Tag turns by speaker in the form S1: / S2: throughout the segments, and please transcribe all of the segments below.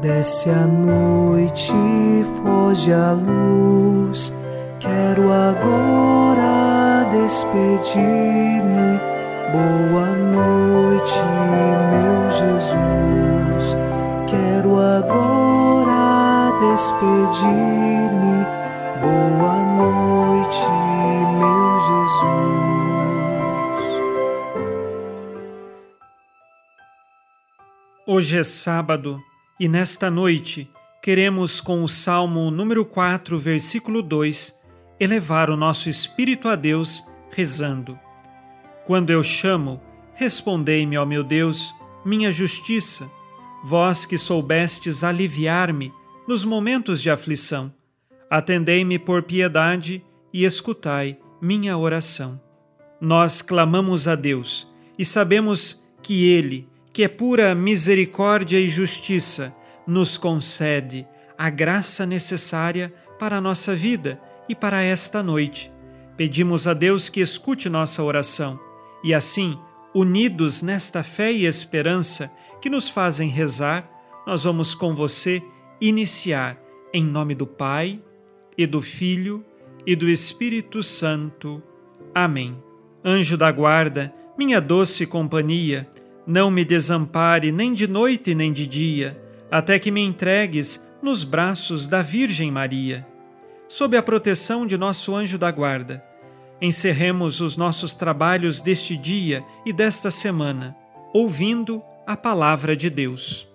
S1: Desce a noite, foge a luz. Quero agora despedir-me. Boa noite, meu Jesus. Quero agora despedir-me. Boa noite, meu Jesus.
S2: Hoje é sábado e nesta noite queremos, com o Salmo número 4, versículo 2, elevar o nosso espírito a Deus, rezando. Quando eu chamo, respondei-me, ó meu Deus, minha justiça, vós que soubestes aliviar-me nos momentos de aflição. Atendei-me por piedade e escutai minha oração. Nós clamamos a Deus e sabemos que Ele, que é pura misericórdia e justiça, nos concede a graça necessária para a nossa vida e para esta noite. Pedimos a Deus que escute nossa oração e assim, unidos nesta fé e esperança que nos fazem rezar, nós vamos com você iniciar em nome do Pai e do Filho e do Espírito Santo. Amém. Anjo da guarda, minha doce companhia, não me desampare nem de noite nem de dia, até que me entregues nos braços da Virgem Maria. Sob a proteção de nosso anjo da guarda, encerremos os nossos trabalhos deste dia e desta semana, ouvindo a palavra de Deus.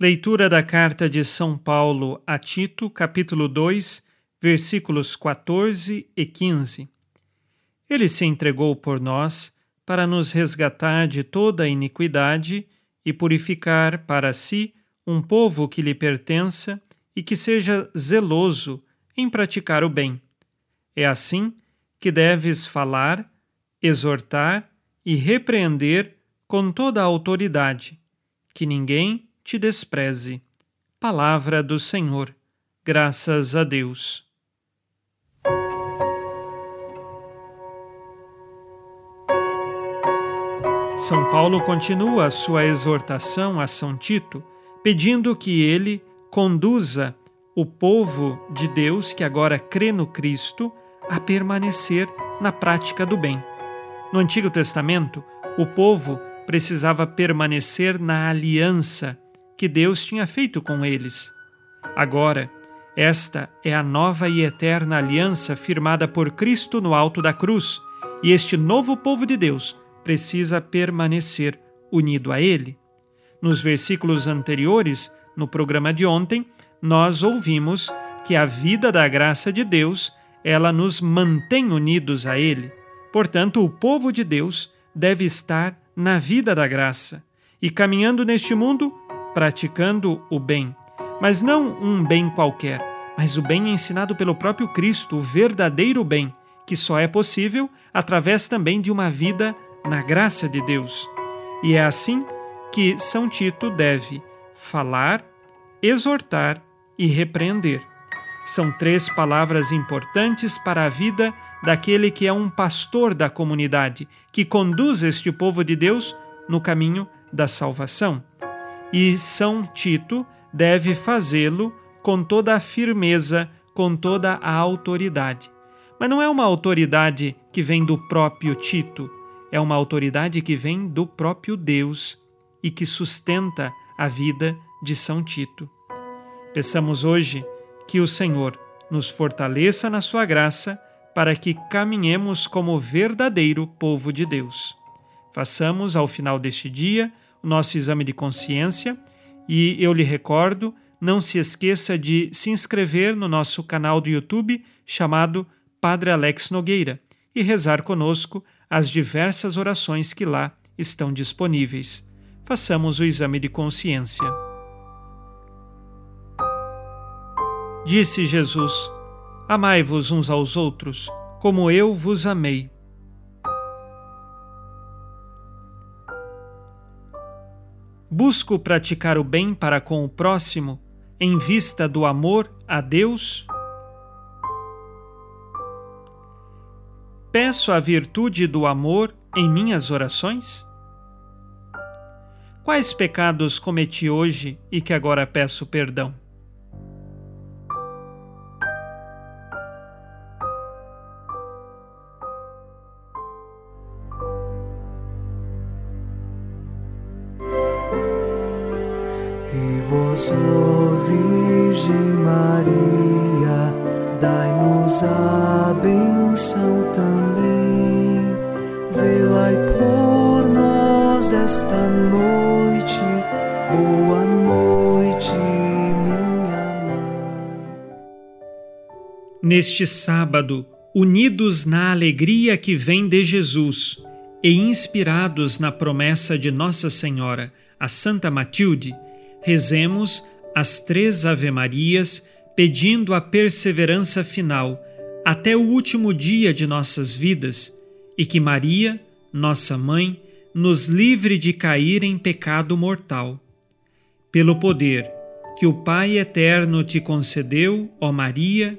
S2: Leitura da carta de São Paulo a Tito, capítulo 2, versículos 14 e 15. Ele se entregou por nós para nos resgatar de toda a iniquidade e purificar para si um povo que lhe pertença e que seja zeloso em praticar o bem. É assim que deves falar, exortar e repreender com toda a autoridade, que ninguém te despreze. Palavra do Senhor. Graças a Deus. São Paulo continua sua exortação a São Tito, pedindo que ele conduza o povo de Deus que agora crê no Cristo a permanecer na prática do bem. No Antigo Testamento, o povo precisava permanecer na aliança que Deus tinha feito com eles. Agora, esta é a nova e eterna aliança firmada por Cristo no alto da cruz, e este novo povo de Deus precisa permanecer unido a Ele. Nos versículos anteriores, no programa de ontem, nós ouvimos que a vida da graça de Deus, ela nos mantém unidos a Ele. Portanto, o povo de Deus deve estar na vida da graça e caminhando neste mundo, praticando o bem. Mas não um bem qualquer, mas o bem ensinado pelo próprio Cristo, o verdadeiro bem, que só é possível através também de uma vida na graça de Deus. E é assim que São Tito deve falar, exortar e repreender. São três palavras importantes para a vida daquele que é um pastor da comunidade, que conduz este povo de Deus no caminho da salvação. E São Tito deve fazê-lo com toda a firmeza, com toda a autoridade. Mas não é uma autoridade que vem do próprio Tito, é uma autoridade que vem do próprio Deus e que sustenta a vida de São Tito. Peçamos hoje que o Senhor nos fortaleça na sua graça para que caminhemos como verdadeiro povo de Deus. Façamos ao final deste dia o nosso exame de consciência e eu lhe recordo, não se esqueça de se inscrever no nosso canal do YouTube chamado Padre Alex Nogueira e rezar conosco as diversas orações que lá estão disponíveis. Façamos o exame de consciência. Disse Jesus: Amai-vos uns aos outros, como eu vos amei. Busco praticar o bem para com o próximo em vista do amor a Deus peço a virtude do amor em minhas orações? Quais pecados cometi hoje e que agora peço perdão?
S1: E vós, ó Virgem Maria, dai-nos a
S2: Neste sábado, unidos na alegria que vem de Jesus e inspirados na promessa de Nossa Senhora, a Santa Matilde, rezemos as três Ave-Marias pedindo a perseverança final até o último dia de nossas vidas e que Maria, nossa mãe, nos livre de cair em pecado mortal. Pelo poder que o Pai eterno te concedeu, ó Maria,